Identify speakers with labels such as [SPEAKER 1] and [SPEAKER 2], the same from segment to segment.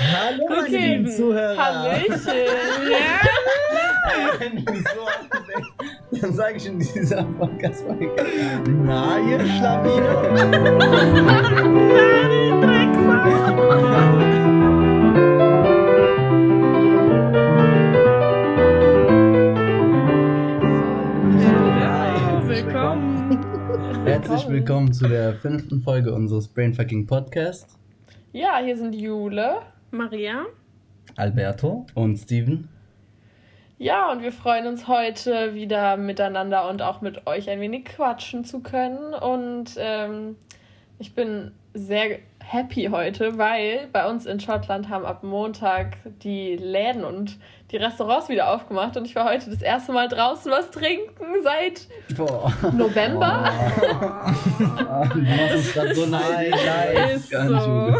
[SPEAKER 1] Hallo, meine
[SPEAKER 2] Okay.
[SPEAKER 1] lieben Zuhörer.
[SPEAKER 2] Hallöchen. Ja.
[SPEAKER 1] Wenn ich mich so aufweckt, dann sage ich in dieser Podcast-Folge, na, ihr Schlawiner. Herzlich willkommen zu der fünften Folge unseres Brainfucking Podcast.
[SPEAKER 2] Ja, hier sind Jule.
[SPEAKER 3] Maria.
[SPEAKER 1] Alberto und Steven.
[SPEAKER 2] Ja, und wir freuen uns heute wieder miteinander und auch mit euch ein wenig quatschen zu können. Und ähm, ich bin sehr happy heute, weil bei uns in Schottland haben ab Montag die Läden und die Restaurants wieder aufgemacht. Und ich war heute das erste Mal draußen was trinken seit
[SPEAKER 1] Boah.
[SPEAKER 2] November.
[SPEAKER 1] Ah, du machst uns gerade so neidisch.
[SPEAKER 2] Ist
[SPEAKER 3] so.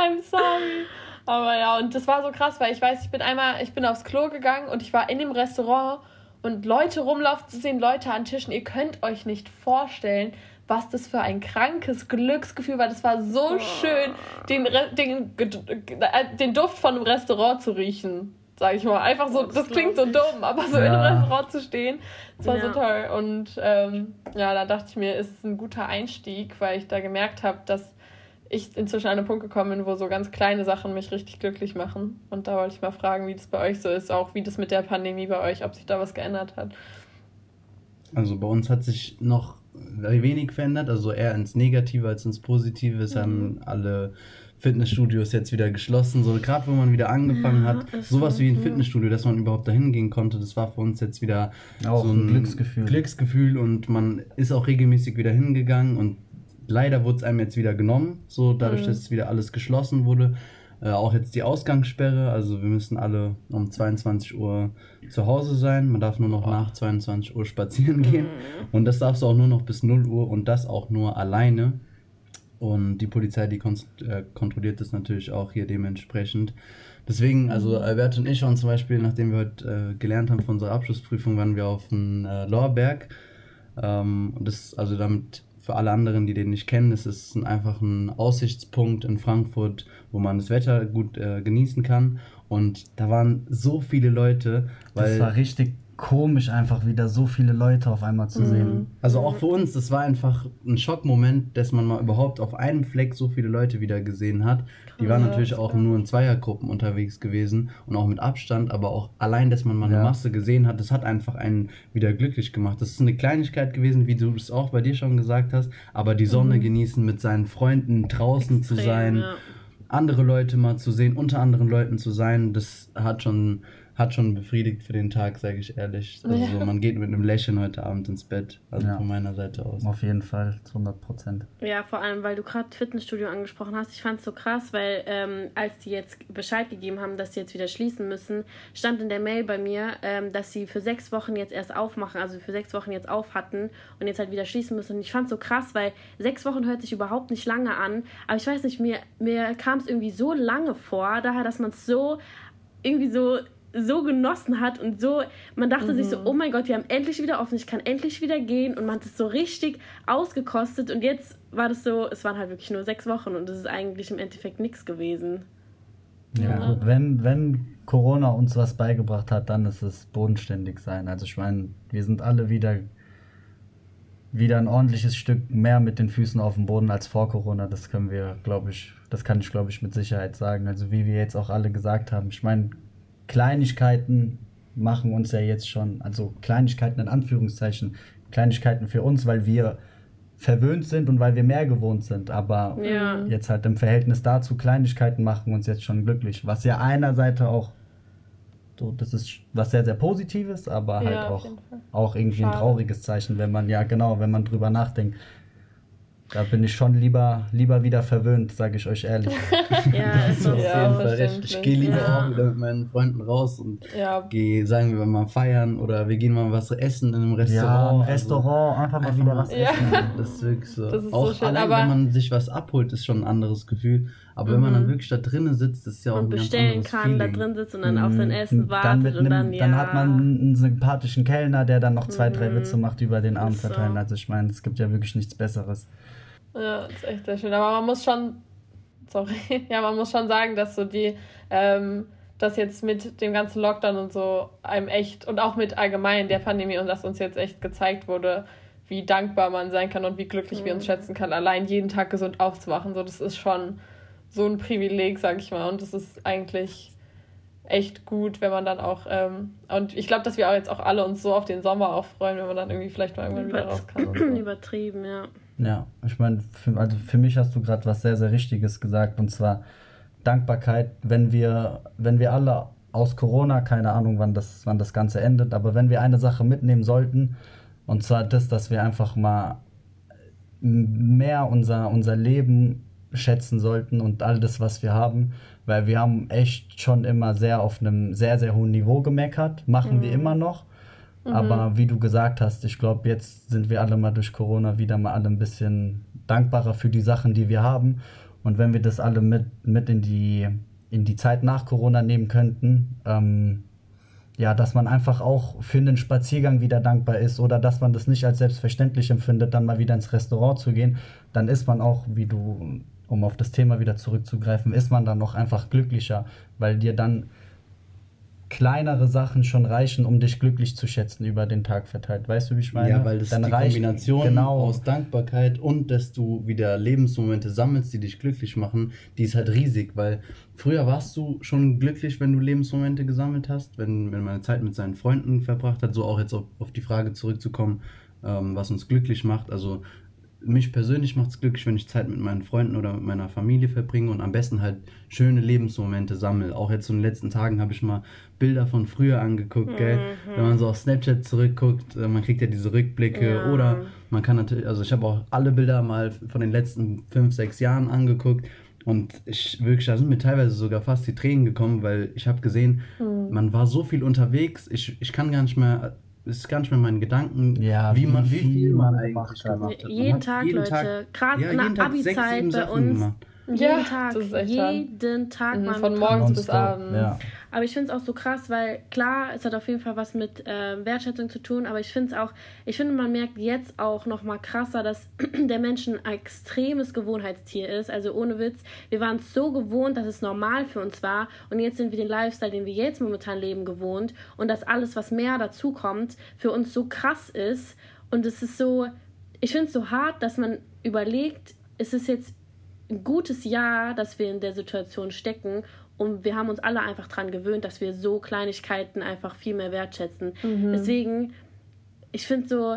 [SPEAKER 2] I'm sorry. Aber ja, und das war so krass, weil ich weiß, ich bin einmal, ich bin aufs Klo gegangen und ich war in dem Restaurant und Leute rumlaufen zu sehen, Leute an Tischen. Ihr könnt euch nicht vorstellen, was das für ein krankes Glücksgefühl war. Das war so schön, den, den, äh, den Duft von einem Restaurant zu riechen. Sag ich mal. Einfach so, das klingt so dumm, aber so in
[SPEAKER 1] Ja.
[SPEAKER 2] einem Restaurant zu stehen, das war so
[SPEAKER 3] Ja.
[SPEAKER 2] toll. Und ähm, ja, da dachte ich mir, ist ein guter Einstieg, weil ich da gemerkt habe, dass ich inzwischen an einen Punkt gekommen bin, wo so ganz kleine Sachen mich richtig glücklich machen. Und da wollte ich mal fragen, wie das bei euch so ist, auch wie das mit der Pandemie bei euch, ob sich da was geändert hat.
[SPEAKER 1] Also bei uns hat sich noch wenig verändert, also eher ins Negative als ins Positive. Es haben alle Fitnessstudios jetzt wieder geschlossen. So gerade wo man wieder angefangen
[SPEAKER 3] Ja,
[SPEAKER 1] hat, sowas
[SPEAKER 3] so,
[SPEAKER 1] wie ein
[SPEAKER 3] ja.
[SPEAKER 1] Fitnessstudio, dass man überhaupt dahin gehen konnte, das war für uns jetzt wieder
[SPEAKER 4] Auch ein Glücksgefühl.
[SPEAKER 1] Glücksgefühl und man ist auch regelmäßig wieder hingegangen und leider wurde es einem jetzt wieder genommen, so dadurch,
[SPEAKER 2] Mhm.
[SPEAKER 1] dass wieder alles geschlossen wurde. Äh, auch jetzt die Ausgangssperre, also wir müssen alle um 22 Uhr zu Hause sein. Man darf nur noch nach 22 Uhr spazieren gehen. Und das darfst du auch nur noch bis 0 Uhr und das auch nur alleine. Und die Polizei, die kon äh, kontrolliert das natürlich auch hier dementsprechend. Deswegen, also Albert und ich waren zum Beispiel, nachdem wir heute äh, gelernt haben von unserer Abschlussprüfung, waren wir auf dem äh, Lorberg. Ähm, und das, also damit für alle anderen, die den nicht kennen, es ist ein, einfach ein Aussichtspunkt in Frankfurt, wo man das Wetter gut äh, genießen kann. Und da waren so viele Leute, weil
[SPEAKER 4] Das war richtig komisch, einfach wieder so viele Leute auf einmal zu sehen.
[SPEAKER 1] Also auch für uns, das war einfach ein Schockmoment, dass man mal überhaupt auf einem Fleck so viele Leute wieder gesehen hat. Die waren natürlich auch nur in Zweiergruppen unterwegs gewesen und auch mit Abstand, aber auch allein, dass man mal eine
[SPEAKER 4] Ja.
[SPEAKER 1] Masse gesehen hat, das hat einfach einen wieder glücklich gemacht. Das ist eine Kleinigkeit gewesen, wie du es auch bei dir schon gesagt hast, aber die Sonne genießen, mit seinen Freunden draußen zu
[SPEAKER 3] Extrem,
[SPEAKER 1] sein,
[SPEAKER 3] ja.
[SPEAKER 1] andere Leute mal zu sehen, unter anderen Leuten zu sein, das hat schon hat schon befriedigt für den Tag, sage ich ehrlich. Also
[SPEAKER 2] Ja.
[SPEAKER 1] man geht mit einem Lächeln heute Abend ins Bett, also
[SPEAKER 4] Ja.
[SPEAKER 1] von meiner Seite aus.
[SPEAKER 4] Auf jeden Fall, zu 100 Prozent.
[SPEAKER 3] Ja, vor allem, weil du gerade Fitnessstudio angesprochen hast. Ich fand es so krass, weil ähm, als die jetzt Bescheid gegeben haben, dass sie jetzt wieder schließen müssen, stand in der Mail bei mir, ähm, dass sie für sechs Wochen jetzt erst aufmachen, also für sechs Wochen jetzt auf hatten und jetzt halt wieder schließen müssen. Und ich fand es so krass, weil sechs Wochen hört sich überhaupt nicht lange an. Aber ich weiß nicht, mir, mir kam es irgendwie so lange vor, daher, dass man es so irgendwie so so genossen hat und so, man dachte sich so, oh mein Gott, wir haben endlich wieder offen, ich kann endlich wieder gehen und man hat es so richtig ausgekostet und jetzt war das so, es waren halt wirklich nur sechs Wochen und es ist eigentlich im Endeffekt nichts gewesen.
[SPEAKER 4] Ja,
[SPEAKER 2] Ja.
[SPEAKER 4] gut, wenn, wenn Corona uns was beigebracht hat, dann ist es bodenständig sein. Also ich meine, wir sind alle wieder, wieder ein ordentliches Stück mehr mit den Füßen auf dem Boden als vor Corona. Das können wir, glaube ich, das kann ich, glaube ich, mit Sicherheit sagen. Also wie wir jetzt auch alle gesagt haben, ich meine, Kleinigkeiten machen uns ja jetzt schon, also Kleinigkeiten in Anführungszeichen, Kleinigkeiten für uns, weil wir verwöhnt sind und weil wir mehr gewohnt sind. Aber
[SPEAKER 3] Ja.
[SPEAKER 4] jetzt halt im Verhältnis dazu, Kleinigkeiten machen uns jetzt schon glücklich. Was ja einerseits auch, so, das ist was sehr, sehr Positives, aber halt
[SPEAKER 2] Ja, auf
[SPEAKER 4] auch, auch irgendwie ein
[SPEAKER 2] Schade.
[SPEAKER 4] trauriges Zeichen, wenn man, ja genau, wenn man drüber nachdenkt. Da bin ich schon lieber, lieber wieder verwöhnt, sage ich euch ehrlich.
[SPEAKER 3] Ja, ist so.
[SPEAKER 1] auf
[SPEAKER 2] Ja,
[SPEAKER 1] jeden Fall recht. Ich gehe lieber
[SPEAKER 3] Ja.
[SPEAKER 1] auch wieder mit meinen Freunden raus und
[SPEAKER 2] Ja,
[SPEAKER 1] gehe, sagen wir mal, feiern oder wir gehen mal was essen in einem
[SPEAKER 4] ja,
[SPEAKER 1] Restaurant. Also,
[SPEAKER 4] Restaurant, einfach mal
[SPEAKER 1] einfach
[SPEAKER 4] wieder was
[SPEAKER 2] Ja.
[SPEAKER 4] essen.
[SPEAKER 1] Das ist wirklich so.
[SPEAKER 2] Das ist so
[SPEAKER 1] auch
[SPEAKER 2] schön,
[SPEAKER 1] allein,
[SPEAKER 2] aber-
[SPEAKER 1] wenn man sich was abholt, ist schon ein anderes Gefühl. Aber wenn man dann wirklich da drinnen sitzt, ist ja auch
[SPEAKER 3] Und
[SPEAKER 1] ein ganz
[SPEAKER 3] bestellen
[SPEAKER 1] anderes
[SPEAKER 3] kann, da
[SPEAKER 1] Feeling.
[SPEAKER 3] drin sitzt und dann auf sein Essen wartet
[SPEAKER 4] dann, mit
[SPEAKER 3] und
[SPEAKER 4] einem,
[SPEAKER 3] dann, ja.
[SPEAKER 4] dann hat man einen sympathischen Kellner, der dann noch zwei, drei
[SPEAKER 3] Mhm.
[SPEAKER 4] Witze macht über den Abend
[SPEAKER 3] Ist so.
[SPEAKER 4] verteilen. Also ich meine, es gibt ja wirklich nichts Besseres.
[SPEAKER 2] Ja, ist echt sehr schön. Aber man muss schon sorry. Ja, man muss schon sagen, dass so die, ähm, dass jetzt mit dem ganzen Lockdown und so einem echt und auch mit allgemein der Pandemie und dass uns jetzt echt gezeigt wurde, wie dankbar man sein kann und wie glücklich mhm. wir uns mhm. schätzen kann, allein jeden Tag gesund aufzuwachen. So, das ist schon so ein Privileg, sag ich mal. Und das ist eigentlich echt gut, wenn man dann auch, ähm, und ich glaube, dass wir auch jetzt auch alle uns so auf den Sommer auch freuen, wenn man dann irgendwie vielleicht mal irgendwann wieder raus kann.
[SPEAKER 3] So. Übertrieben, ja.
[SPEAKER 4] Ja, ich meine, also für mich hast du gerade was sehr, sehr Richtiges gesagt und zwar Dankbarkeit, wenn wir, wenn wir alle aus Corona, keine Ahnung, wann das, wann das Ganze endet, aber wenn wir eine Sache mitnehmen sollten, und zwar das, dass wir einfach mal mehr unser, unser Leben schätzen sollten und all das, was wir haben, weil wir haben echt schon immer sehr auf einem sehr, sehr hohen Niveau gemeckert, machen mhm. wir immer noch. Mhm. Aber wie du gesagt hast, ich glaube, jetzt sind wir alle mal durch Corona wieder mal alle ein bisschen dankbarer für die Sachen, die wir haben. Und wenn wir das alle mit, mit in, die, in die Zeit nach Corona nehmen könnten, ähm, ja, dass man einfach auch für einen Spaziergang wieder dankbar ist oder dass man das nicht als selbstverständlich empfindet, dann mal wieder ins Restaurant zu gehen, dann ist man auch, wie du um auf das Thema wieder zurückzugreifen, ist man dann noch einfach glücklicher, weil dir dann kleinere Sachen schon reichen, um dich glücklich zu schätzen über den Tag verteilt. Weißt du, wie ich meine? Ja, weil das
[SPEAKER 1] dann die reicht, Kombination genau. aus Dankbarkeit und dass du wieder Lebensmomente sammelst, die dich glücklich machen, die ist halt riesig, weil früher warst du schon glücklich, wenn du Lebensmomente gesammelt hast, wenn, wenn man eine Zeit mit seinen Freunden verbracht hat, so auch jetzt auf, auf die Frage zurückzukommen, ähm, was uns glücklich macht. Also mich persönlich macht es glücklich, wenn ich Zeit mit meinen Freunden oder mit meiner Familie verbringe und am besten halt schöne Lebensmomente sammle. Auch jetzt in den letzten Tagen habe ich mal Bilder von früher angeguckt, mhm. gell? Wenn man so auf Snapchat zurückguckt, äh, man kriegt ja diese Rückblicke ja. oder man kann natürlich, also ich habe auch alle Bilder mal von den letzten fünf, sechs Jahren angeguckt und ich wirklich, da sind mir teilweise sogar fast die Tränen gekommen, weil ich habe gesehen, mhm. man war so viel unterwegs, ich, ich kann gar nicht mehr ist gar nicht mehr mein Gedanken, ja, wie, man, wie viel man eigentlich gemacht hat.
[SPEAKER 3] Jeden Tag, jeden Leute. Gerade ja, in der Abi-Zeit bei uns. Gemacht. Jeden ja, Tag, jeden Tag
[SPEAKER 2] mhm, Von morgens bis abends. Ja.
[SPEAKER 3] Aber ich finde es auch so krass, weil klar, es hat auf jeden Fall was mit äh, Wertschätzung zu tun, aber ich finde es auch, ich finde, man merkt jetzt auch noch mal krasser, dass der Mensch ein extremes Gewohnheitstier ist. Also ohne Witz, wir waren es so gewohnt, dass es normal für uns war und jetzt sind wir den Lifestyle, den wir jetzt momentan leben, gewohnt und dass alles, was mehr dazu kommt, für uns so krass ist und es ist so, ich finde es so hart, dass man überlegt, ist es jetzt ein gutes Jahr, dass wir in der Situation stecken und wir haben uns alle einfach daran gewöhnt, dass wir so Kleinigkeiten einfach viel mehr wertschätzen. Mhm. Deswegen, ich finde so,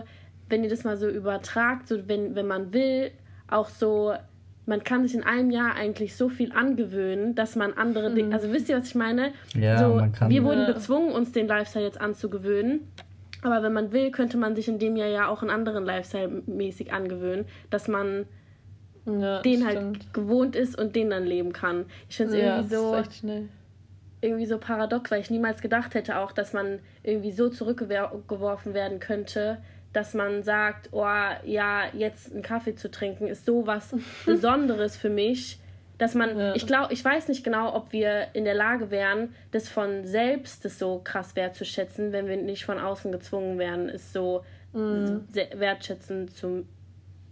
[SPEAKER 3] wenn ihr das mal so übertragt, so wenn, wenn man will, auch so, man kann sich in einem Jahr eigentlich so viel angewöhnen, dass man andere mhm. Dinge, also wisst ihr, was ich meine? Ja, so, man kann, wir wurden gezwungen, uns den Lifestyle jetzt anzugewöhnen. Aber wenn man will, könnte man sich in dem Jahr ja auch einen anderen Lifestyle mäßig angewöhnen, dass man ja, den halt gewohnt ist und den dann leben kann. Ich finde es ja, irgendwie so irgendwie so paradox, weil ich niemals gedacht hätte auch, dass man irgendwie so zurückgeworfen werden könnte, dass man sagt, oh ja, jetzt einen Kaffee zu trinken ist so was Besonderes für mich, dass man, ja. ich glaube, ich weiß nicht genau, ob wir in der Lage wären, das von selbst das so krass wertzuschätzen, wenn wir nicht von außen gezwungen wären, es so mm. wertschätzen zu,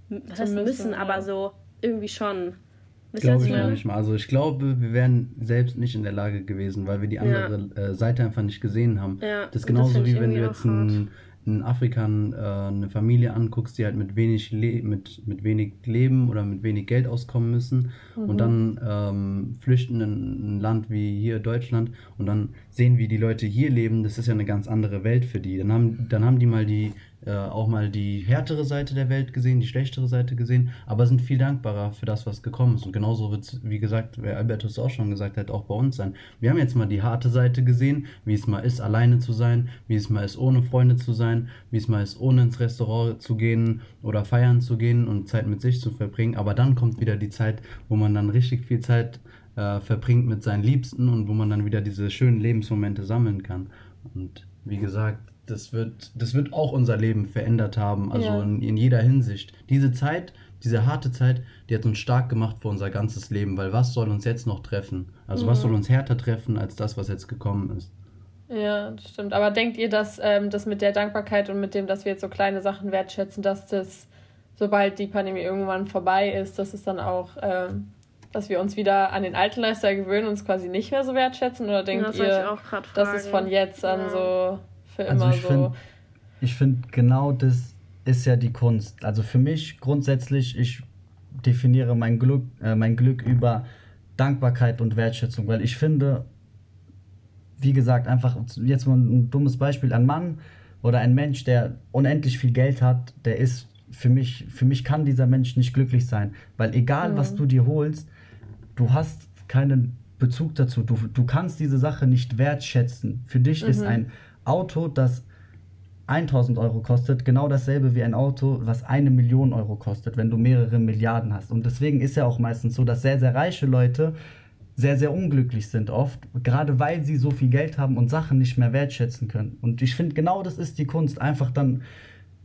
[SPEAKER 3] was heißt müssen, müssen aber so irgendwie schon.
[SPEAKER 1] Glaube ich noch nicht mal. Also ich glaube, wir wären selbst nicht in der Lage gewesen, weil wir die andere ja. äh, Seite einfach nicht gesehen haben. Ja. Das ist genauso das wie wenn du jetzt ein, in Afrika äh, eine Familie anguckst, die halt mit wenig, Le mit, mit wenig Leben oder mit wenig Geld auskommen müssen mhm. und dann ähm, flüchten in ein Land wie hier Deutschland und dann sehen, wie die Leute hier leben, das ist ja eine ganz andere Welt für die. Dann haben, dann haben die mal die äh, auch mal die härtere Seite der Welt gesehen, die schlechtere Seite gesehen, aber sind viel dankbarer für das, was gekommen ist. Und genauso wird es, wie gesagt, wie Albertus auch schon gesagt hat, auch bei uns sein. Wir haben jetzt mal die harte Seite gesehen, wie es mal ist, alleine zu sein, wie es mal ist, ohne Freunde zu sein, wie es mal ist, ohne ins Restaurant zu gehen oder feiern zu gehen und Zeit mit sich zu verbringen. Aber dann kommt wieder die Zeit, wo man dann richtig viel Zeit äh, verbringt mit seinen Liebsten und wo man dann wieder diese schönen Lebensmomente sammeln kann. Und wie gesagt, das wird, das wird auch unser Leben verändert haben, also ja. in, in jeder Hinsicht. Diese Zeit, diese harte Zeit, die hat uns stark gemacht für unser ganzes Leben, weil was soll uns jetzt noch treffen? Also mhm. was soll uns härter treffen als das, was jetzt gekommen ist?
[SPEAKER 2] Ja, das stimmt. Aber denkt ihr, dass ähm, das mit der Dankbarkeit und mit dem, dass wir jetzt so kleine Sachen wertschätzen, dass das, sobald die Pandemie irgendwann vorbei ist, dass es dann auch ähm, dass wir uns wieder an den alten Lifestyle gewöhnen und uns quasi nicht mehr so wertschätzen? Oder denkt ja, ihr, das ist von jetzt an ja. so für
[SPEAKER 4] also immer ich so? Find, ich finde, genau das ist ja die Kunst. Also für mich grundsätzlich, ich definiere mein Glück, äh, mein Glück über Dankbarkeit und Wertschätzung, weil ich finde, wie gesagt, einfach jetzt mal ein dummes Beispiel, ein Mann oder ein Mensch, der unendlich viel Geld hat, der ist für mich, für mich kann dieser Mensch nicht glücklich sein, weil egal mhm. was du dir holst, du hast keinen Bezug dazu, du, du kannst diese Sache nicht wertschätzen. Für dich mhm. ist ein Auto, das 1000 Euro kostet, genau dasselbe wie ein Auto, was eine Million Euro kostet, wenn du mehrere Milliarden hast. Und deswegen ist ja auch meistens so, dass sehr, sehr reiche Leute sehr, sehr unglücklich sind oft, gerade weil sie so viel Geld haben und Sachen nicht mehr wertschätzen können. Und ich finde, genau das ist die Kunst, einfach dann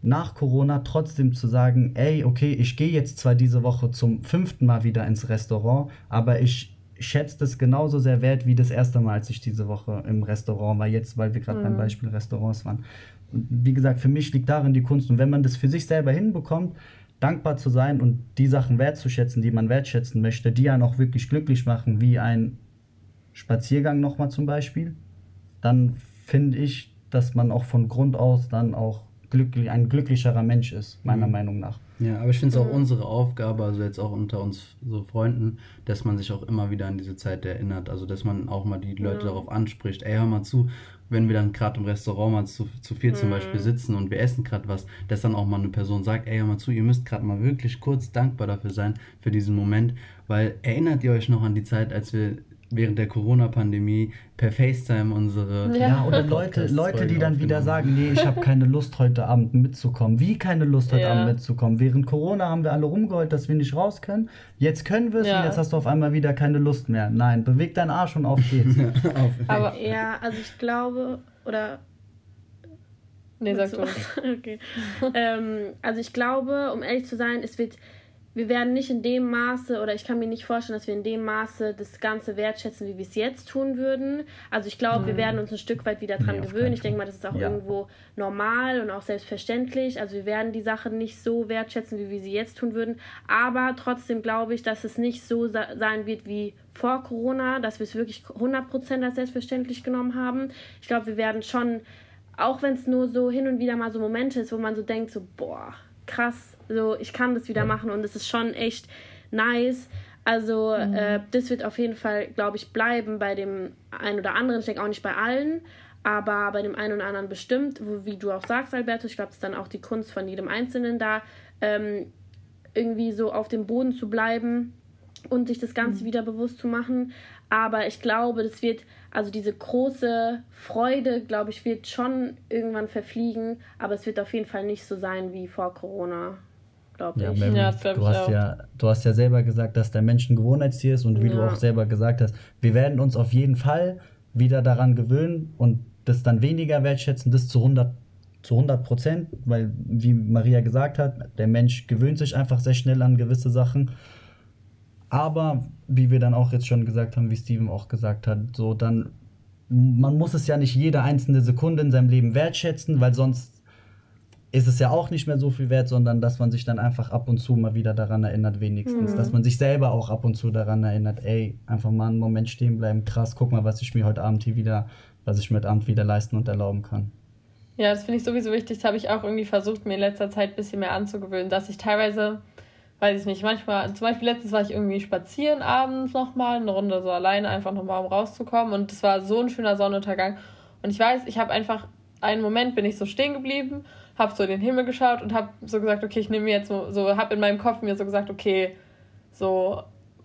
[SPEAKER 4] nach Corona trotzdem zu sagen, ey, okay, ich gehe jetzt zwar diese Woche zum fünften Mal wieder ins Restaurant, aber ich schätze das genauso sehr wert wie das erste Mal, als ich diese Woche im Restaurant war, jetzt, weil wir gerade mhm. beim Beispiel Restaurants waren. Und wie gesagt, für mich liegt darin die Kunst. Und wenn man das für sich selber hinbekommt, dankbar zu sein und die Sachen wertzuschätzen, die man wertschätzen möchte, die einen auch wirklich glücklich machen, wie ein Spaziergang nochmal zum Beispiel, dann finde ich, dass man auch von Grund aus dann auch glücklich, ein glücklicherer Mensch ist, meiner mhm. Meinung nach.
[SPEAKER 1] Ja, aber ich finde es auch mhm. unsere Aufgabe, also jetzt auch unter uns so Freunden, dass man sich auch immer wieder an diese Zeit erinnert. Also dass man auch mal die Leute ja. darauf anspricht, ey, hör mal zu, wenn wir dann gerade im Restaurant mal zu, zu viel zum mhm. Beispiel sitzen und wir essen gerade was, dass dann auch mal eine Person sagt, ey, hör mal zu, ihr müsst gerade mal wirklich kurz dankbar dafür sein, für diesen Moment, weil erinnert ihr euch noch an die Zeit, als wir während der Corona-Pandemie per FaceTime unsere.
[SPEAKER 4] Ja, ja oder Leute, Leute, die dann wieder sagen, nee, ich habe keine Lust heute Abend mitzukommen. Wie keine Lust heute ja. Abend mitzukommen? Während Corona haben wir alle rumgeheult, dass wir nicht raus können. Jetzt können wir es ja. und jetzt hast du auf einmal wieder keine Lust mehr. Nein, beweg deinen Arsch und auf geht's.
[SPEAKER 3] auf Aber ja, also ich glaube, oder Nee, sag du. okay. ähm, also ich glaube, um ehrlich zu sein, es wird wir werden nicht in dem Maße oder ich kann mir nicht vorstellen, dass wir in dem Maße das Ganze wertschätzen, wie wir es jetzt tun würden. Also ich glaube, mhm. wir werden uns ein Stück weit wieder dran nee, gewöhnen. Ich denke mal, das ist auch ja. irgendwo normal und auch selbstverständlich. Also wir werden die Sachen nicht so wertschätzen, wie wir sie jetzt tun würden. Aber trotzdem glaube ich, dass es nicht so sein wird wie vor Corona, dass wir es wirklich 100% als selbstverständlich genommen haben. Ich glaube, wir werden schon, auch wenn es nur so hin und wieder mal so Momente ist, wo man so denkt, so, boah, krass, so ich kann das wieder machen und es ist schon echt nice. Also mhm. äh, das wird auf jeden Fall, glaube ich, bleiben bei dem einen oder anderen. Ich denke auch nicht bei allen, aber bei dem einen oder anderen bestimmt. Wo, wie du auch sagst, Alberto, ich glaube, es ist dann auch die Kunst von jedem Einzelnen da, ähm, irgendwie so auf dem Boden zu bleiben und sich das Ganze mhm. wieder bewusst zu machen. Aber ich glaube, das wird, also diese große Freude, glaube ich, wird schon irgendwann verfliegen. Aber es wird auf jeden Fall nicht so sein wie vor Corona, glaube
[SPEAKER 4] ich. Ja, ja, glaub du, ich hast auch. ja, du hast ja selber gesagt, dass der Mensch ein Gewohnheitstier ist. Und wie ja. du auch selber gesagt hast, wir werden uns auf jeden Fall wieder daran gewöhnen und das dann weniger wertschätzen, das zu 100 zu 100 Prozent, weil, wie Maria gesagt hat, der Mensch gewöhnt sich einfach sehr schnell an gewisse Sachen. Aber wie wir dann auch jetzt schon gesagt haben, wie Steven auch gesagt hat, so dann, man muss es ja nicht jede einzelne Sekunde in seinem Leben wertschätzen, weil sonst ist es ja auch nicht mehr so viel wert, sondern dass man sich dann einfach ab und zu mal wieder daran erinnert, wenigstens. Mhm. Dass man sich selber auch ab und zu daran erinnert, ey, einfach mal einen Moment stehen bleiben, krass, guck mal, was ich mir heute Abend hier wieder, was ich mir heute Abend wieder leisten und erlauben kann.
[SPEAKER 2] Ja, das finde ich sowieso wichtig. Das habe ich auch irgendwie versucht, mir in letzter Zeit ein bisschen mehr anzugewöhnen, dass ich teilweise weiß ich nicht, manchmal, zum Beispiel letztens war ich irgendwie spazieren abends nochmal, eine Runde so alleine, einfach nochmal, um rauszukommen. Und es war so ein schöner Sonnenuntergang. Und ich weiß, ich habe einfach, einen Moment bin ich so stehen geblieben, habe so in den Himmel geschaut und habe so gesagt, okay, ich nehme mir jetzt so, so habe in meinem Kopf mir so gesagt, okay, so,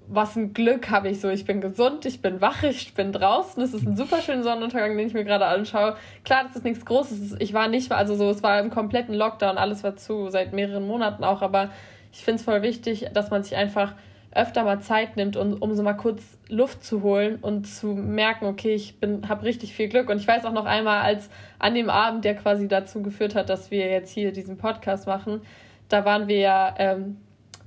[SPEAKER 2] was ein Glück habe ich so. Ich bin gesund, ich bin wach, ich bin draußen. Es ist ein super schöner Sonnenuntergang, den ich mir gerade anschaue. Klar, das ist nichts Großes. Ich war nicht, also so, es war im kompletten Lockdown, alles war zu, seit mehreren Monaten auch, aber ich finde es voll wichtig, dass man sich einfach öfter mal Zeit nimmt, um, um so mal kurz Luft zu holen und zu merken, okay, ich habe richtig viel Glück. Und ich weiß auch noch einmal, als an dem Abend, der quasi dazu geführt hat, dass wir jetzt hier diesen Podcast machen, da waren wir ja ähm,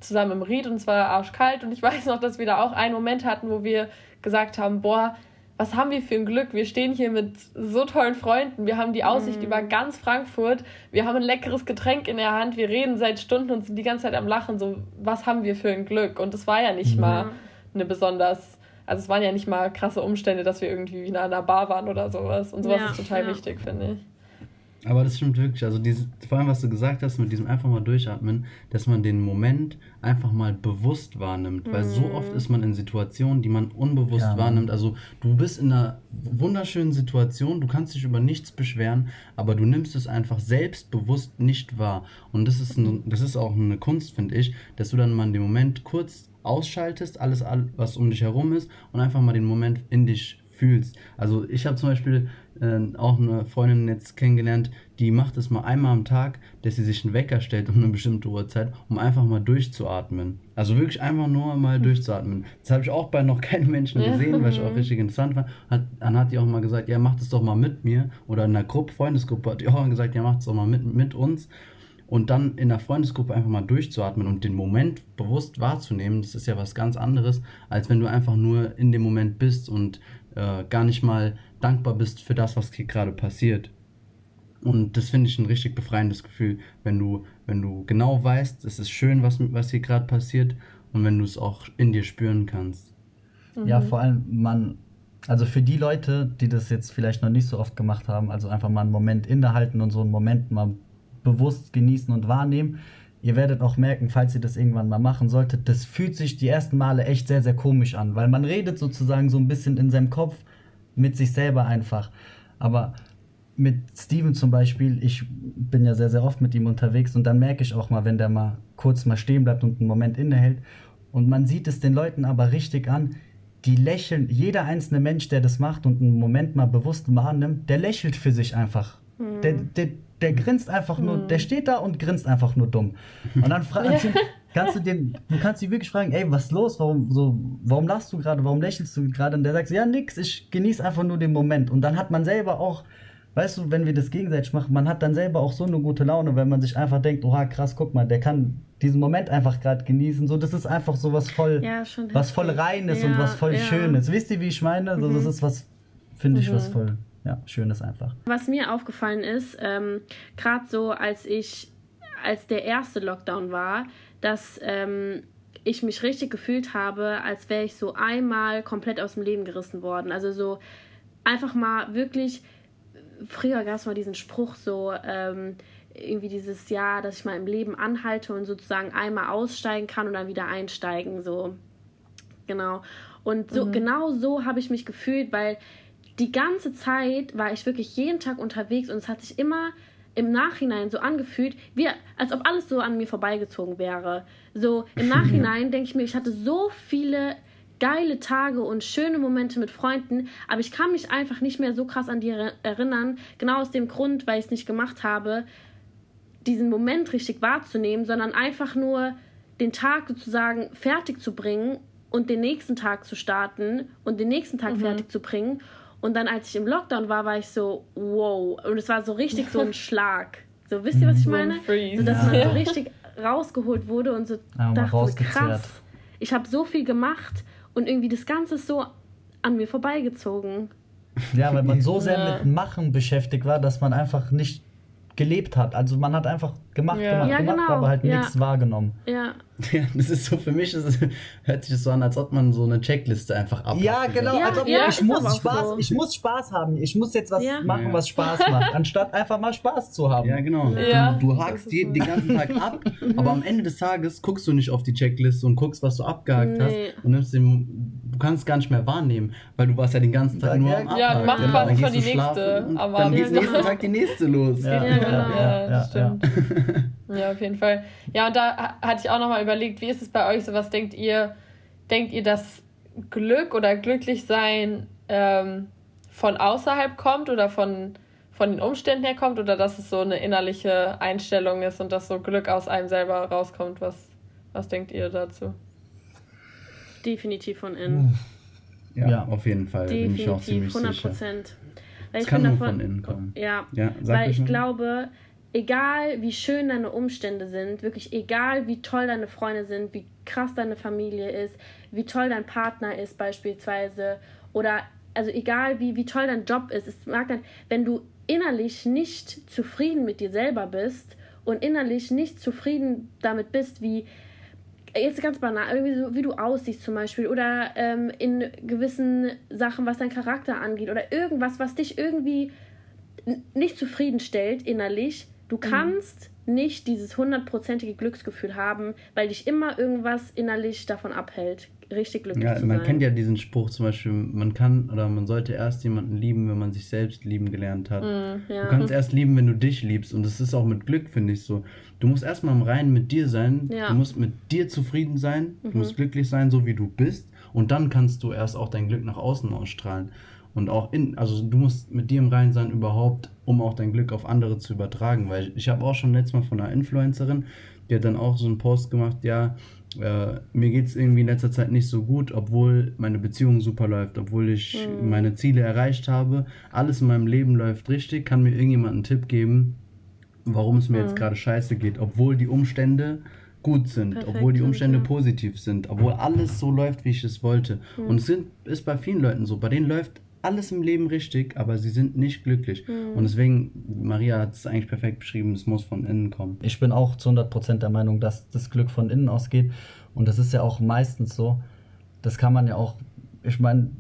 [SPEAKER 2] zusammen im Ried und es war arschkalt. Und ich weiß noch, dass wir da auch einen Moment hatten, wo wir gesagt haben, boah, was haben wir für ein Glück? Wir stehen hier mit so tollen Freunden. Wir haben die Aussicht mhm. über ganz Frankfurt. Wir haben ein leckeres Getränk in der Hand. Wir reden seit Stunden und sind die ganze Zeit am Lachen. So, was haben wir für ein Glück? Und es war ja nicht ja. mal eine besonders, also es waren ja nicht mal krasse Umstände, dass wir irgendwie in einer Bar waren oder sowas. Und sowas
[SPEAKER 3] Ja,
[SPEAKER 2] ist total
[SPEAKER 3] ja.
[SPEAKER 2] wichtig, finde ich.
[SPEAKER 1] Aber das stimmt wirklich. Also diese, vor allem, was du gesagt hast, mit diesem einfach mal durchatmen, dass man den Moment einfach mal bewusst wahrnimmt. Weil so oft ist man in Situationen, die man unbewusst
[SPEAKER 4] Ja,
[SPEAKER 1] wahrnimmt. Also du bist in einer wunderschönen Situation, du kannst dich über nichts beschweren, aber du nimmst es einfach selbstbewusst nicht wahr. Und das ist, ein, das ist auch eine Kunst, finde ich, dass du dann mal dem Moment kurz ausschaltest, alles, all- was um dich herum ist und einfach mal den Moment in dich fühlst. Also ich habe zum Beispiel äh, auch eine Freundin jetzt kennengelernt, die macht es mal einmal am Tag, dass sie sich einen Wecker stellt um eine bestimmte Uhrzeit, um einfach mal durchzuatmen. Also wirklich einfach nur mal durchzuatmen. Das habe ich auch bei noch keinen Menschen gesehen, was ich auch richtig interessant fand. Hat, dann hat die auch mal gesagt, ja, mach das doch mal mit mir. Oder in einer Gruppe, Freundesgruppe hat die auch mal gesagt, ja, mach das doch mal mit, mit uns. Und dann in der Freundesgruppe einfach mal durchzuatmen und den Moment bewusst wahrzunehmen, das ist ja was ganz anderes, als wenn du einfach nur in dem Moment bist und äh, gar nicht mal dankbar bist für das, was hier gerade passiert. Und das finde ich ein richtig befreiendes Gefühl, wenn du, wenn du genau weißt, es ist schön, was, was hier gerade passiert und wenn du es auch in dir spüren kannst.
[SPEAKER 4] Ja, vor allem, man, also für die Leute, die das jetzt vielleicht noch nicht so oft gemacht haben, also einfach mal einen Moment innehalten und so einen Moment mal bewusst genießen und wahrnehmen. Ihr werdet auch merken, falls ihr das irgendwann mal machen solltet, das fühlt sich die ersten Male echt sehr, sehr komisch an, weil man redet sozusagen so ein bisschen in seinem Kopf mit sich selber einfach. Aber mit Steven zum Beispiel, ich bin ja sehr, sehr oft mit ihm unterwegs und dann merke ich auch mal, wenn der mal kurz mal stehen bleibt und einen Moment innehält. Und man sieht es den Leuten aber richtig an, die lächeln, jeder einzelne Mensch, der das macht und einen Moment mal bewusst wahrnimmt, der lächelt für sich einfach. Der, der, der grinst einfach nur, der steht da und grinst einfach nur dumm. Und dann fragst du, kannst du den, du kannst dich wirklich fragen, ey, was ist los? Warum, so, warum lachst du gerade? Warum lächelst du gerade? Und der sagt, ja, nix, ich genieße einfach nur den Moment. Und dann hat man selber auch, weißt du, wenn wir das gegenseitig machen, man hat dann selber auch so eine gute Laune, wenn man sich einfach denkt, oha, krass, guck mal, der kann diesen Moment einfach gerade genießen. So, das ist einfach so was voll,
[SPEAKER 3] Ja,
[SPEAKER 4] was voll. Reines und
[SPEAKER 3] Ja,
[SPEAKER 4] was voll
[SPEAKER 3] ja.
[SPEAKER 4] Schönes. Wisst ihr, wie ich meine? So, das ist was, finde ich, was voll, ja, Schönes einfach.
[SPEAKER 3] Was mir aufgefallen ist, ähm, gerade so als ich, als der erste Lockdown war, dass ähm, ich mich richtig gefühlt habe, als wäre ich so einmal komplett aus dem Leben gerissen worden. Also so einfach mal wirklich, früher gab es mal diesen Spruch so, ähm, irgendwie dieses Jahr, dass ich mal im Leben anhalte und sozusagen einmal aussteigen kann und dann wieder einsteigen, so. Genau. Und so, genau so habe ich mich gefühlt, weil die ganze Zeit war ich wirklich jeden Tag unterwegs und es hat sich immer im Nachhinein so angefühlt, wie, als ob alles so an mir vorbeigezogen wäre. So im Nachhinein denke ich mir, ich hatte so viele geile Tage und schöne Momente mit Freunden, aber ich kann mich einfach nicht mehr so krass an die er- erinnern, genau aus dem Grund, weil ich es nicht gemacht habe, diesen Moment richtig wahrzunehmen, sondern einfach nur den Tag sozusagen fertig zu bringen und den nächsten Tag zu starten und den nächsten Tag fertig zu bringen. Und dann, als ich im Lockdown war, war ich so, wow. Und es war so richtig so ein Schlag. So, wisst ihr, was ich meine?
[SPEAKER 2] Freeze.
[SPEAKER 3] So, dass man so richtig rausgeholt wurde und so
[SPEAKER 4] Ja, mal
[SPEAKER 3] dachte, so, krass. Ich habe so viel gemacht und irgendwie das Ganze ist so an mir vorbeigezogen.
[SPEAKER 4] Ja, weil man so sehr
[SPEAKER 2] Ja.
[SPEAKER 4] mit Machen beschäftigt war, dass man einfach nicht gelebt hat. Also man hat einfach gemacht,
[SPEAKER 2] Ja.
[SPEAKER 4] gemacht,
[SPEAKER 3] Ja,
[SPEAKER 4] gemacht,
[SPEAKER 3] genau.
[SPEAKER 4] aber halt
[SPEAKER 3] Ja.
[SPEAKER 4] nichts wahrgenommen.
[SPEAKER 3] Ja.
[SPEAKER 1] Ja, das ist so für mich, ist, es- hört sich das so an, als ob man so eine Checkliste einfach abhakt.
[SPEAKER 4] Ja, genau.
[SPEAKER 3] Ja,
[SPEAKER 4] als ob
[SPEAKER 3] ja,
[SPEAKER 4] ich, muss Spaß,
[SPEAKER 3] so.
[SPEAKER 4] ich muss Spaß haben. Ich muss jetzt was
[SPEAKER 3] Ja.
[SPEAKER 4] machen, was Spaß macht, anstatt einfach mal Spaß zu haben.
[SPEAKER 1] Ja, genau.
[SPEAKER 2] Ja.
[SPEAKER 1] Du, du hakst jeden,
[SPEAKER 2] so.
[SPEAKER 1] den ganzen Tag ab, aber am Ende des Tages guckst du nicht auf die Checkliste und guckst, was du abgehakt
[SPEAKER 3] Nee.
[SPEAKER 1] hast und nimmst den, du kannst es gar nicht mehr wahrnehmen, weil du warst ja den ganzen Tag
[SPEAKER 4] Ja,
[SPEAKER 1] nur
[SPEAKER 4] ja,
[SPEAKER 1] am
[SPEAKER 4] ja,
[SPEAKER 1] Abhaken.
[SPEAKER 2] du machst
[SPEAKER 1] Genau,
[SPEAKER 2] quasi
[SPEAKER 1] dann
[SPEAKER 2] schon die nächste am
[SPEAKER 1] Dann geht nächsten
[SPEAKER 3] Ja.
[SPEAKER 1] Tag die nächste los.
[SPEAKER 4] Ja,
[SPEAKER 3] Ja, genau.
[SPEAKER 2] Ja, das
[SPEAKER 4] ja.
[SPEAKER 2] stimmt. Ja, auf jeden Fall. Ja, und da ha- hatte ich auch nochmal überlegt, wie ist es bei euch so? Was denkt ihr? Denkt ihr, dass Glück oder Glücklichsein ähm, von außerhalb kommt oder von, von den Umständen her kommt oder dass es so eine innerliche Einstellung ist und dass so Glück aus einem selber rauskommt? Was, was denkt ihr dazu?
[SPEAKER 3] Definitiv von innen.
[SPEAKER 1] Ja,
[SPEAKER 4] Ja.
[SPEAKER 1] auf jeden Fall. Bin ich auch ziemlich
[SPEAKER 3] Definitiv, 100
[SPEAKER 1] sicher.
[SPEAKER 3] Prozent.
[SPEAKER 1] Es kann nur von innen kommen.
[SPEAKER 3] Ja,
[SPEAKER 1] Ja, sag
[SPEAKER 3] weil ich
[SPEAKER 1] noch.
[SPEAKER 3] glaube, egal wie schön deine Umstände sind, wirklich egal wie toll deine Freunde sind, wie krass deine Familie ist, wie toll dein Partner ist beispielsweise oder also egal wie, wie toll dein Job ist, es mag dann, wenn du innerlich nicht zufrieden mit dir selber bist und innerlich nicht zufrieden damit bist, wie jetzt ganz banal, irgendwie so, wie du aussiehst zum Beispiel oder ähm, in gewissen Sachen, was dein Charakter angeht oder irgendwas, was dich irgendwie nicht zufriedenstellt innerlich. Du mhm. kannst mhm. nicht dieses hundertprozentige Glücksgefühl haben, weil dich immer irgendwas innerlich davon abhält, richtig glücklich
[SPEAKER 1] ja, zu man sein. kennt ja diesen Spruch zum Beispiel, man kann oder man sollte erst jemanden lieben, wenn man sich selbst lieben gelernt hat. Mm, ja. Du kannst erst lieben, wenn du dich liebst. Und das ist auch mit Glück, finde ich so. Du musst erstmal im Reinen mit dir sein. Ja. Du musst mit dir zufrieden sein. Mhm. Du musst glücklich sein, so wie du bist. Und dann kannst du erst auch dein Glück nach außen ausstrahlen. Und auch in, also du musst mit dir im Reinen sein überhaupt, um auch dein Glück auf andere zu übertragen. Weil ich habe auch schon letztes Mal von einer Influencerin, die hat dann auch so einen Post gemacht, ja, äh, mir geht es irgendwie in letzter Zeit nicht so gut, obwohl meine Beziehung super läuft, obwohl ich mhm. meine Ziele erreicht habe. Alles in meinem Leben läuft richtig. Kann mir irgendjemand einen Tipp geben, warum es mir mhm. jetzt gerade scheiße geht, obwohl die Umstände gut sind, Perfekt obwohl die Umstände ja. positiv sind, obwohl alles so läuft, wie ich es wollte. Mhm. Und es sind, ist bei vielen Leuten so. Bei denen läuft alles im Leben richtig, aber sie sind nicht glücklich. Mhm. Und deswegen, Maria hat es eigentlich perfekt beschrieben, es muss von innen kommen.
[SPEAKER 4] Ich bin auch zu 100% der Meinung, dass das Glück von innen ausgeht. Und das ist ja auch meistens so. Das kann man ja auch, ich meine,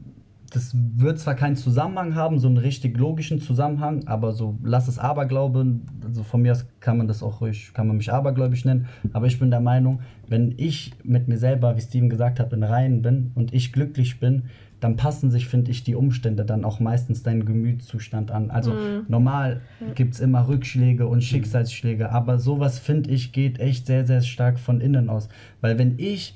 [SPEAKER 4] das wird zwar keinen Zusammenhang haben, so einen richtig logischen Zusammenhang, aber so lass es Aberglaube, also von mir aus kann man das auch ruhig, kann man mich abergläubig nennen, aber ich bin der Meinung, wenn ich mit mir selber, wie Steven gesagt hat, in Reihen bin und ich glücklich bin, dann passen sich, finde ich, die Umstände dann auch meistens deinen Gemütszustand an. Also mhm. normal gibt es immer Rückschläge und Schicksalsschläge, aber sowas, finde ich, geht echt sehr, sehr stark von innen aus. Weil wenn ich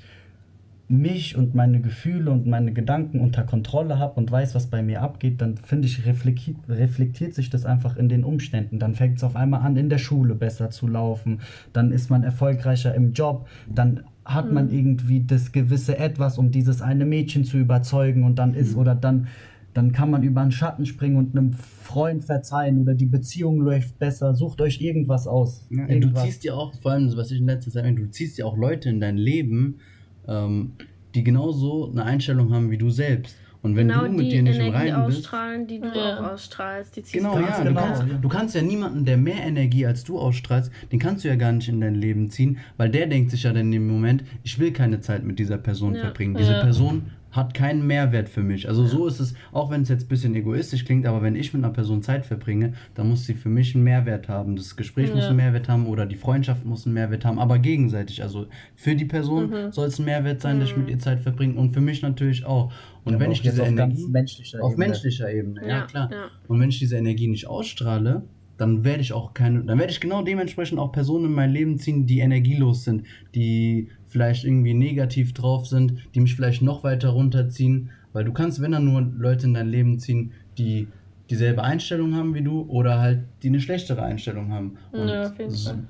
[SPEAKER 4] mich und meine Gefühle und meine Gedanken unter Kontrolle habe und weiß, was bei mir abgeht, dann finde ich, reflektiert, reflektiert sich das einfach in den Umständen. Dann fängt es auf einmal an, in der Schule besser zu laufen, dann ist man erfolgreicher im Job, dann hat mhm. man irgendwie das gewisse Etwas, um dieses eine Mädchen zu überzeugen und dann ist mhm. oder dann dann kann man über einen Schatten springen und einem Freund verzeihen oder die Beziehung läuft besser. Sucht euch irgendwas aus.
[SPEAKER 1] Ja, irgendwas. Du ziehst ja auch, vor allem, was ich in letzter Zeit, du ziehst ja auch Leute in dein Leben, ähm, die genauso eine Einstellung haben wie du selbst. Und wenn genau du mit dir nicht Energie im Reinen bist. ausstrahlen, die du ja. auch ausstrahlst, die ziehst genau, du ja, genau. Du kannst, du kannst ja niemanden, der mehr Energie als du ausstrahlst, den kannst du ja gar nicht in dein Leben ziehen, weil der denkt sich ja dann im Moment, ich will keine Zeit mit dieser Person ja. verbringen. Diese ja. Person hat keinen Mehrwert für mich. Also so ist es, auch wenn es jetzt ein bisschen egoistisch klingt, aber wenn ich mit einer Person Zeit verbringe, dann muss sie für mich einen Mehrwert haben. Das Gespräch ja. muss einen Mehrwert haben oder die Freundschaft muss einen Mehrwert haben, aber gegenseitig. Also für die Person mhm. soll es ein Mehrwert sein, mhm. dass ich mit mhm. ihr Zeit verbringe und für mich natürlich auch. Und ja, wenn ich diese Energie menschlicher auf Ebene. menschlicher Ebene, ja, ja klar. Und wenn ich diese Energie nicht ausstrahle, dann werde ich auch keine, dann werde ich genau dementsprechend auch Personen in mein Leben ziehen, die energielos sind, die vielleicht irgendwie negativ drauf sind, die mich vielleicht noch weiter runterziehen, weil du kannst, wenn dann nur Leute in dein Leben ziehen, die dieselbe Einstellung haben wie du oder halt die eine schlechtere Einstellung haben. Und ja,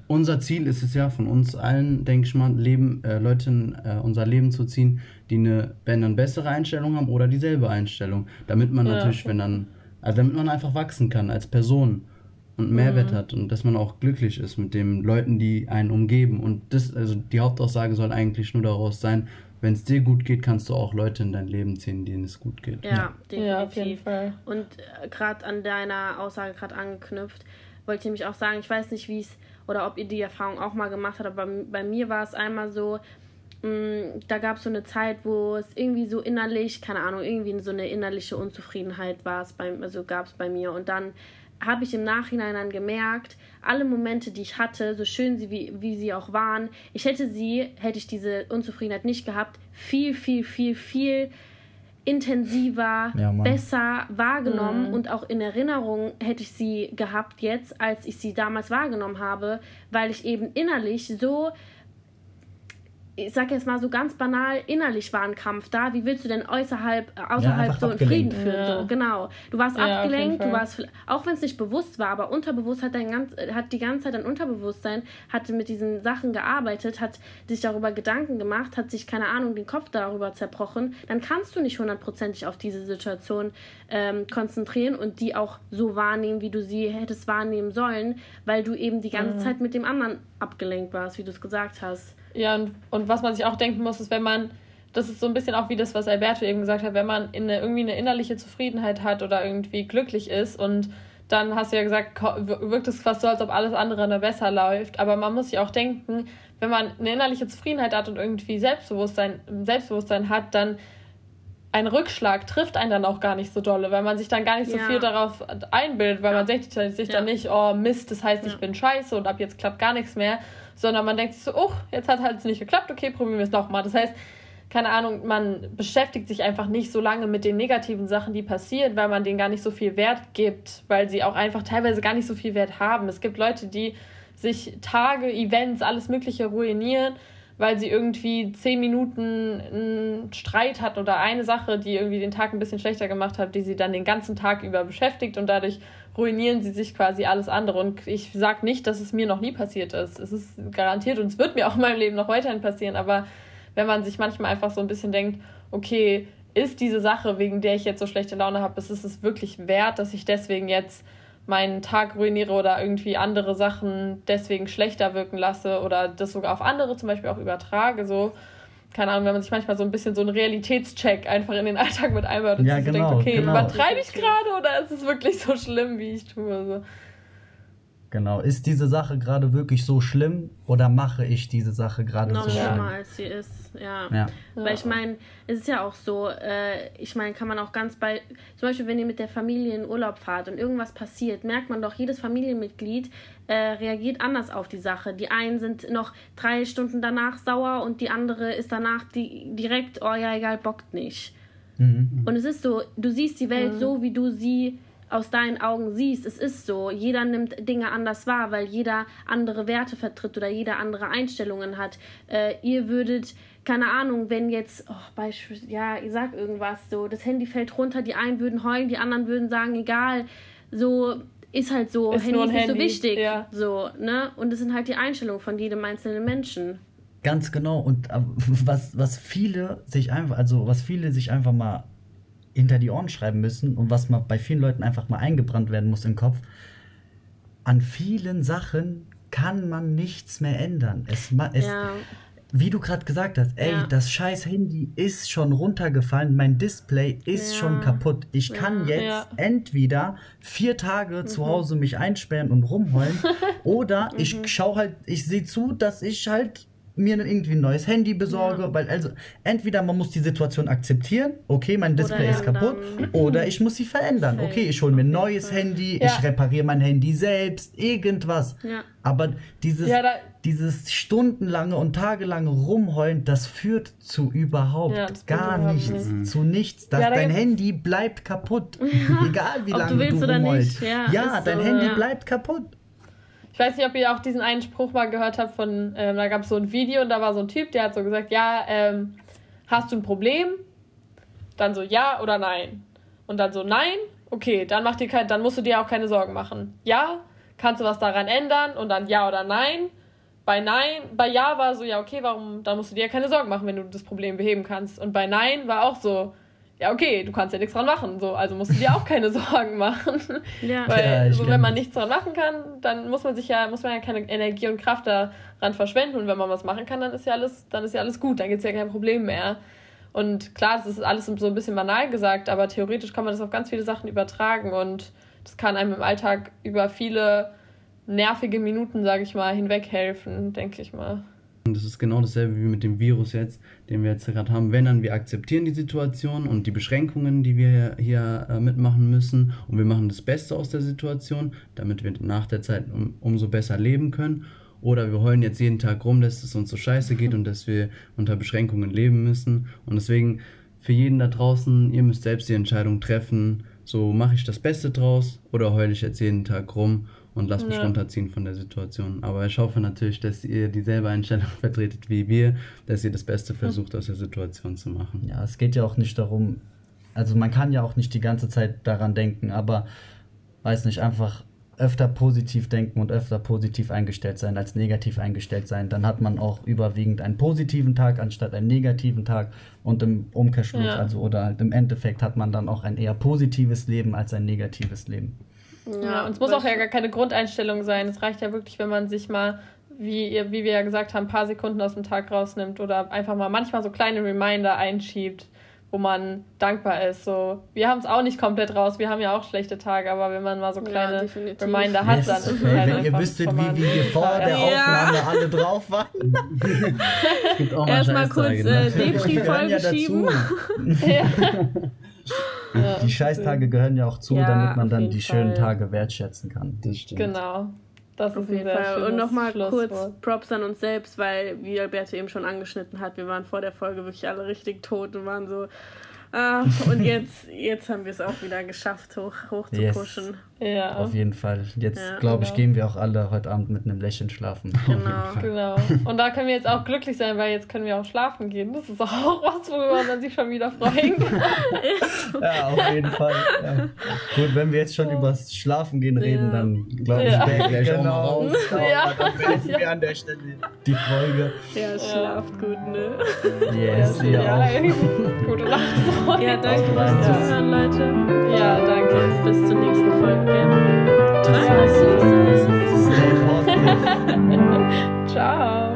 [SPEAKER 1] unser Ziel ist es ja von uns allen, denke ich mal, Leben, äh, Leute in äh, unser Leben zu ziehen, die eine, wenn dann bessere Einstellung haben oder dieselbe Einstellung, damit man ja, natürlich, wenn dann, also damit man einfach wachsen kann als Person und Mehrwert mhm. hat und dass man auch glücklich ist mit den Leuten, die einen umgeben. Und das, also die Hauptaussage soll eigentlich nur daraus sein, wenn es dir gut geht, kannst du auch Leute in dein Leben ziehen, denen es gut geht. Ja, ja.
[SPEAKER 3] definitiv. Ja, auf jeden Fall. Und äh, gerade an deiner Aussage gerade angeknüpft, wollte ich nämlich auch sagen, ich weiß nicht, wie es oder ob ihr die Erfahrung auch mal gemacht habt, aber bei, mir war es einmal so, mh, mm, da gab es so eine Zeit, wo es irgendwie so innerlich, keine Ahnung, irgendwie so eine innerliche Unzufriedenheit war es bei, also gab es bei mir und dann habe ich im Nachhinein dann gemerkt, alle Momente, die ich hatte, so schön sie wie, wie sie auch waren, ich hätte sie, hätte ich diese Unzufriedenheit nicht gehabt, viel, viel, viel, viel intensiver, ja, besser wahrgenommen mhm. und auch in Erinnerung hätte ich sie gehabt jetzt, als ich sie damals wahrgenommen habe, weil ich eben innerlich so ich sag jetzt mal so ganz banal, innerlich war ein Kampf da. Wie willst du denn äußerhalb, äh, außerhalb ja, so einen Frieden führen? Ja. So, genau. Du warst ja, abgelenkt, du warst, auch wenn es nicht bewusst war, aber unterbewusst hat dein ganz, hat die ganze Zeit dein Unterbewusstsein, hat mit diesen Sachen gearbeitet, hat sich darüber Gedanken gemacht, hat sich, keine Ahnung, den Kopf darüber zerbrochen. Dann kannst du nicht hundertprozentig auf diese Situation ähm, konzentrieren und die auch so wahrnehmen, wie du sie hättest wahrnehmen sollen, weil du eben die ganze mhm. Zeit mit dem anderen abgelenkt warst, wie du es gesagt hast.
[SPEAKER 2] Ja, und, und was man sich auch denken muss, ist, wenn man, das ist so ein bisschen auch wie das, was Alberto eben gesagt hat, wenn man in eine, irgendwie eine innerliche Zufriedenheit hat oder irgendwie glücklich ist und dann hast du ja gesagt, wirkt es fast so, als ob alles andere besser läuft. Aber man muss sich auch denken, wenn man eine innerliche Zufriedenheit hat und irgendwie Selbstbewusstsein, Selbstbewusstsein hat, dann ein Rückschlag trifft einen dann auch gar nicht so dolle, weil man sich dann gar nicht so ja. viel darauf einbildet, weil ja. man sich ja. dann nicht, oh Mist, das heißt, ich bin scheiße und ab jetzt klappt gar nichts mehr, sondern man denkt sich so, oh, jetzt hat halt es nicht geklappt, okay, probieren wir es nochmal. Das heißt, keine Ahnung, man beschäftigt sich einfach nicht so lange mit den negativen Sachen, die passieren, weil man denen gar nicht so viel Wert gibt, weil sie auch einfach teilweise gar nicht so viel Wert haben. Es gibt Leute, die sich Tage, Events, alles Mögliche ruinieren, weil sie irgendwie zehn Minuten einen Streit hat oder eine Sache, die irgendwie den Tag ein bisschen schlechter gemacht hat, die sie dann den ganzen Tag über beschäftigt und dadurch ruinieren sie sich quasi alles andere. Und ich sage nicht, dass es mir noch nie passiert ist. Es ist garantiert und es wird mir auch in meinem Leben noch weiterhin passieren, aber wenn man sich manchmal einfach so ein bisschen denkt, okay, ist diese Sache, wegen der ich jetzt so schlechte Laune habe, ist es wirklich wert, dass ich deswegen jetzt meinen Tag ruiniere oder irgendwie andere Sachen deswegen schlechter wirken lasse oder das sogar auf andere zum Beispiel auch übertrage, so keine Ahnung, wenn man sich manchmal so ein bisschen so einen Realitätscheck einfach in den Alltag mit einbaut und ja, sich genau, denkt, okay, genau. übertreibe ich gerade oder ist es wirklich so schlimm, wie ich tue? So.
[SPEAKER 4] Genau. Ist diese Sache gerade wirklich so schlimm oder mache ich diese Sache gerade so schlimm? schlimmer
[SPEAKER 3] als sie ist, ja. ja. Weil ich meine, es ist ja auch so, äh, ich meine, kann man auch ganz bei, zum Beispiel, wenn ihr mit der Familie in Urlaub fahrt und irgendwas passiert, merkt man doch, jedes Familienmitglied äh, reagiert anders auf die Sache. Die einen sind noch drei Stunden danach sauer und die andere ist danach die, direkt, oh ja, egal, bockt nicht. Mhm. Und es ist so, du siehst die Welt mhm. so, wie du sie aus deinen Augen siehst. Es ist so. Jeder nimmt Dinge anders wahr, weil jeder andere Werte vertritt oder jeder andere Einstellungen hat. Äh, ihr würdet, keine Ahnung, wenn jetzt, oh, Beispiel, ja, ich sag irgendwas so, das Handy fällt runter, die einen würden heulen, die anderen würden sagen, egal. So, ist halt so, ist Handy ist nicht Handy. so wichtig. Ja. So, ne? Und es sind halt die Einstellungen von jedem einzelnen Menschen.
[SPEAKER 4] Ganz genau. Und äh, was, was viele sich einfach, also was viele sich einfach mal hinter die Ohren schreiben müssen und was mal bei vielen Leuten einfach mal eingebrannt werden muss im Kopf. An vielen Sachen kann man nichts mehr ändern. Es, es ja. Wie du gerade gesagt hast, ey, ja. das scheiß Handy ist schon runtergefallen, mein Display ist ja. schon kaputt. Ich kann jetzt entweder vier Tage mhm. zu Hause mich einsperren und rumheulen oder ich mhm. schaue halt, ich sehe zu, dass ich halt mir irgendwie ein neues Handy besorge, ja. weil also entweder man muss die Situation akzeptieren, okay, mein Display ist kaputt, oder ich muss sie verändern. Okay, ich hole mir ein neues Handy, ja. ich repariere mein Handy selbst, irgendwas. Ja. Aber dieses, dieses stundenlange und tagelange Rumheulen, das führt zu überhaupt gar nichts, nicht. zu nichts. Das, dein Handy bleibt kaputt, egal wie lange du, du rumheulst. Ja, dein so, Handy bleibt kaputt.
[SPEAKER 2] Ich weiß nicht, ob ihr auch diesen einen Spruch mal gehört habt von, ähm, da gab es so ein Video und da war so ein Typ, der hat so gesagt, ja, ähm, hast du ein Problem? Dann so ja oder nein. Und dann so nein, okay, dann mach dir kein, dann musst du dir auch keine Sorgen machen. Ja, kannst du was daran ändern? Und dann ja oder nein. Bei nein, bei ja war so, ja, okay, warum, dann musst du dir keine Sorgen machen, wenn du das Problem beheben kannst. Und bei nein war auch so, ja, okay, du kannst ja nichts dran machen, so, also musst du dir auch keine Sorgen machen. Ja. Weil ja, so, wenn man nichts dran machen kann, dann muss man sich ja, muss man ja keine Energie und Kraft daran verschwenden. Und wenn man was machen kann, dann ist ja alles, dann ist ja alles gut, dann gibt es ja kein Problem mehr. Und klar, das ist alles so ein bisschen banal gesagt, aber theoretisch kann man das auf ganz viele Sachen übertragen und das kann einem im Alltag über viele nervige Minuten, sage ich mal, hinweghelfen, denke ich mal.
[SPEAKER 1] Und das ist genau dasselbe wie mit dem Virus jetzt, den wir jetzt gerade haben. Wenn dann wir akzeptieren die Situation und die Beschränkungen, die wir hier äh, mitmachen müssen und wir machen das Beste aus der Situation, damit wir nach der Zeit um, umso besser leben können. Oder wir heulen jetzt jeden Tag rum, dass es uns so scheiße geht und dass wir unter Beschränkungen leben müssen. Und deswegen für jeden da draußen, ihr müsst selbst die Entscheidung treffen, so mache ich das Beste draus oder heule ich jetzt jeden Tag rum und lasst mich ja. runterziehen von der Situation. Aber ich hoffe natürlich, dass ihr dieselbe Einstellung vertretet wie wir, dass ihr das Beste versucht aus der Situation zu machen.
[SPEAKER 4] Ja, es geht ja auch nicht darum, also man kann ja auch nicht die ganze Zeit daran denken, aber weiß nicht, einfach öfter positiv denken und öfter positiv eingestellt sein als negativ eingestellt sein. Dann hat man auch überwiegend einen positiven Tag anstatt einen negativen Tag und im Umkehrschluss, ja. also oder halt im Endeffekt hat man dann auch ein eher positives Leben als ein negatives Leben.
[SPEAKER 2] Ja, und es muss auch ja gar keine Grundeinstellung sein. Es reicht ja wirklich, wenn man sich mal, wie, wie wir ja gesagt haben, ein paar Sekunden aus dem Tag rausnimmt oder einfach mal manchmal so kleine Reminder einschiebt. Wo man dankbar ist. So, wir haben es auch nicht komplett raus, wir haben ja auch schlechte Tage, aber wenn man mal so kleine
[SPEAKER 3] definitiv.
[SPEAKER 2] Reminder hat,
[SPEAKER 4] Yes.
[SPEAKER 2] dann ist es halt
[SPEAKER 4] wenn ihr
[SPEAKER 2] einfach
[SPEAKER 4] wüsstet, wie, wie wir vor der
[SPEAKER 3] Ja.
[SPEAKER 4] Aufnahme alle drauf waren.
[SPEAKER 3] Erstmal kurz äh,
[SPEAKER 1] ne?
[SPEAKER 4] Gehören ja
[SPEAKER 3] vollgeschieben.
[SPEAKER 2] ja. Ja,
[SPEAKER 4] Die Scheißtage gehören ja auch zu,
[SPEAKER 3] Ja,
[SPEAKER 4] damit man dann die schönen
[SPEAKER 3] Fall.
[SPEAKER 4] Tage wertschätzen kann.
[SPEAKER 1] Das stimmt.
[SPEAKER 2] Genau. Das
[SPEAKER 3] Auf
[SPEAKER 2] ist
[SPEAKER 3] jeden Fall. Und nochmal kurz. Props an uns selbst, weil, wie Alberto eben schon angeschnitten hat, wir waren vor der Folge wirklich alle richtig tot und waren so. Ah, und jetzt, jetzt haben wir es auch wieder geschafft, hoch, hoch zu
[SPEAKER 4] Yes.
[SPEAKER 3] pushen.
[SPEAKER 2] Ja,
[SPEAKER 4] Auf jeden Fall. Jetzt,
[SPEAKER 3] Ja,
[SPEAKER 4] glaube ich,
[SPEAKER 2] genau.
[SPEAKER 4] gehen wir auch alle heute Abend mit einem Lächeln schlafen.
[SPEAKER 3] Genau.
[SPEAKER 2] genau. Und da können wir jetzt auch glücklich sein, weil jetzt können wir auch schlafen gehen. Das ist auch was, worüber man sich schon wieder freuen kann.
[SPEAKER 4] Ja, auf jeden Fall. Ja. Gut, wenn wir jetzt schon über das Schlafen gehen reden,
[SPEAKER 3] Ja.
[SPEAKER 4] dann glaube ich,
[SPEAKER 2] Ja.
[SPEAKER 4] wäre
[SPEAKER 1] Gleich
[SPEAKER 4] gleich
[SPEAKER 1] auch mal
[SPEAKER 4] genau,
[SPEAKER 1] raus.
[SPEAKER 2] Ja.
[SPEAKER 4] dann beenden wir an der Stelle die Folge.
[SPEAKER 3] Ja, schlaft gut, ne?
[SPEAKER 4] Yes,
[SPEAKER 2] ja,
[SPEAKER 4] auch.
[SPEAKER 2] Gute Nacht. Freunde.
[SPEAKER 3] Ja, danke fürs
[SPEAKER 2] Ja.
[SPEAKER 3] Zuhören, Leute.
[SPEAKER 2] Ja, danke.
[SPEAKER 3] Bis zur nächsten Folge, gell?
[SPEAKER 4] Das
[SPEAKER 3] Bye.
[SPEAKER 4] war's. Stay positive.
[SPEAKER 2] Ciao.